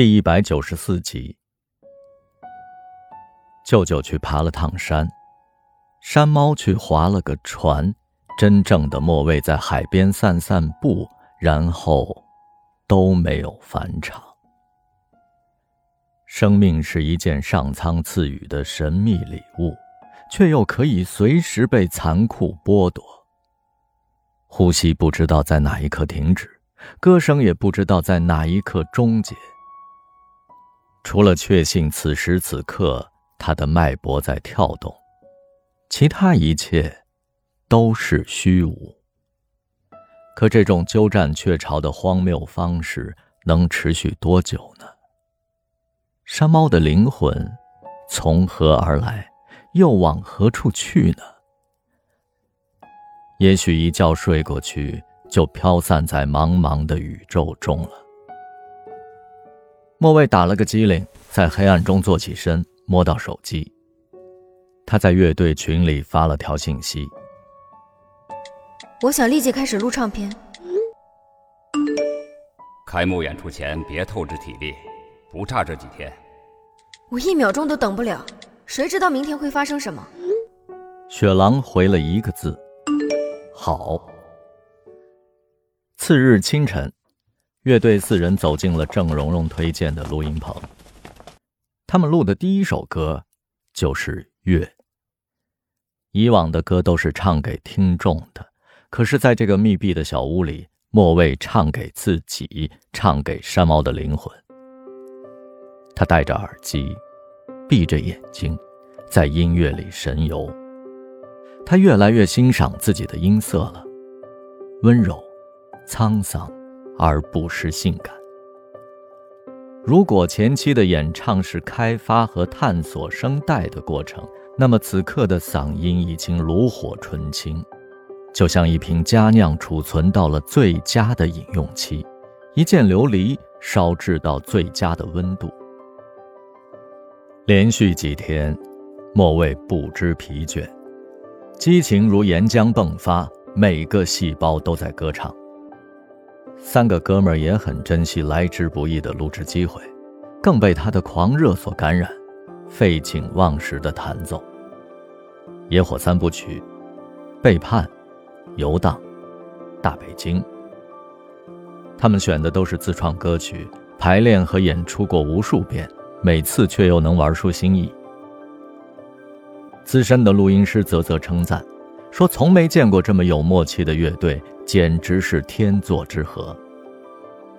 第一百九十四集，舅舅去爬了趟山，山猫去划了个船，真正的莫卫在海边散散步，然后都没有返场。生命是一件上苍赐予的神秘礼物，却又可以随时被残酷剥夺。呼吸不知道在哪一刻停止，歌声也不知道在哪一刻终结。除了确信此时此刻他的脉搏在跳动，其他一切都是虚无。可这种鸠占鹊巢的荒谬方式能持续多久呢？山猫的灵魂从何而来，又往何处去呢？也许一觉睡过去，就飘散在茫茫的宇宙中了。莫卫打了个激灵，在黑暗中坐起身，摸到手机。他在乐队群里发了条信息：“我想立即开始录唱片。开幕演出前别透支体力，不差这几天。”我一秒钟都等不了，谁知道明天会发生什么？雪狼回了一个字：“好。”次日清晨，乐队四人走进了郑蓉蓉推荐的录音棚。他们录的第一首歌就是《月》。以往的歌都是唱给听众的，可是在这个密闭的小屋里，莫卫唱给自己，唱给山猫的灵魂。他戴着耳机，闭着眼睛，在音乐里神游。他越来越欣赏自己的音色了，温柔、沧桑，而不失性感。如果前期的演唱是开发和探索声带的过程，那么此刻的嗓音已经炉火纯青，就像一瓶佳酿储存到了最佳的饮用期，一件琉璃烧制到最佳的温度。连续几天，莫卫不知疲倦，激情如岩浆迸发，每个细胞都在歌唱。三个哥们儿也很珍惜来之不易的录制机会，更被他的狂热所感染，废寝忘食的弹奏。野火三部曲，背叛，游荡，大北京。他们选的都是自创歌曲，排练和演出过无数遍。每次却又能玩出新意。资深的录音师啧啧称赞，说从没见过这么有默契的乐队，简直是天作之合。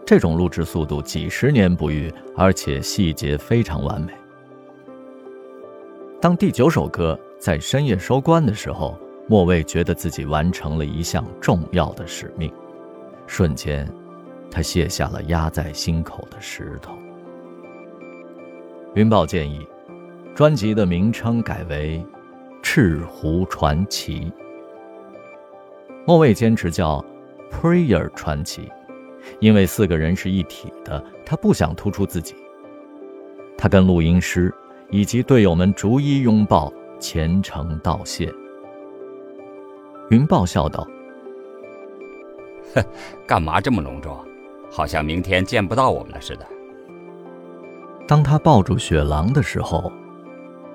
这种录制速度几十年不遇，而且细节非常完美。当第九首歌在深夜收官的时候，莫卫觉得自己完成了一项重要的使命，瞬间，他卸下了压在心口的石头。云豹建议，专辑的名称改为《赤狐传奇》。莫卫坚持叫《Prayer 传奇》，因为四个人是一体的，他不想突出自己。他跟录音师以及队友们逐一拥抱，虔诚道谢。云豹笑道：“哼，干嘛这么隆重？好像明天见不到我们了似的。”当他抱住雪狼的时候，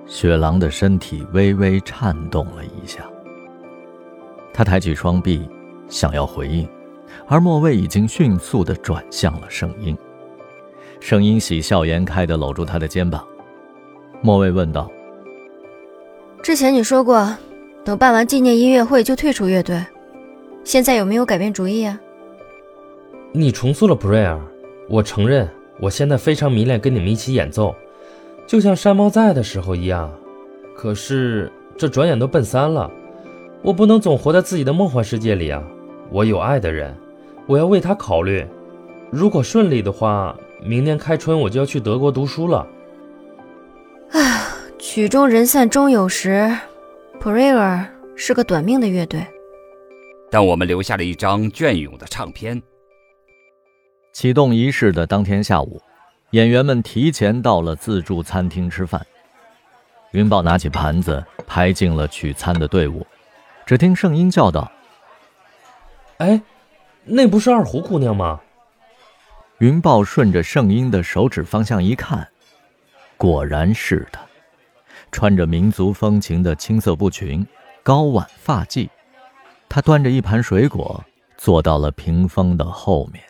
雪狼的身体微微颤动了一下。他抬起双臂，想要回应，而莫卫已经迅速地转向了声音。声音喜笑颜开地搂住他的肩膀。莫卫问道：“之前你说过，等办完纪念音乐会就退出乐队，现在有没有改变主意啊？”你重塑了 Prayer，我承认。我现在非常迷恋跟你们一起演奏，就像山猫在的时候一样。可是这转眼都奔三了，我不能总活在自己的梦幻世界里啊！我有爱的人，我要为他考虑。如果顺利的话，明年开春我就要去德国读书了。唉，曲终人散终有时，Prayer 是个短命的乐队，但我们留下了一张隽永的唱片。启动仪式的当天下午，演员们提前到了自助餐厅吃饭。云豹拿起盘子排进了取餐的队伍，只听圣音叫道：“哎，那不是二胡姑娘吗？”云豹顺着圣婴的手指方向一看，果然是她，穿着民族风情的青色布裙，高挽发髻。她端着一盘水果，坐到了屏风的后面。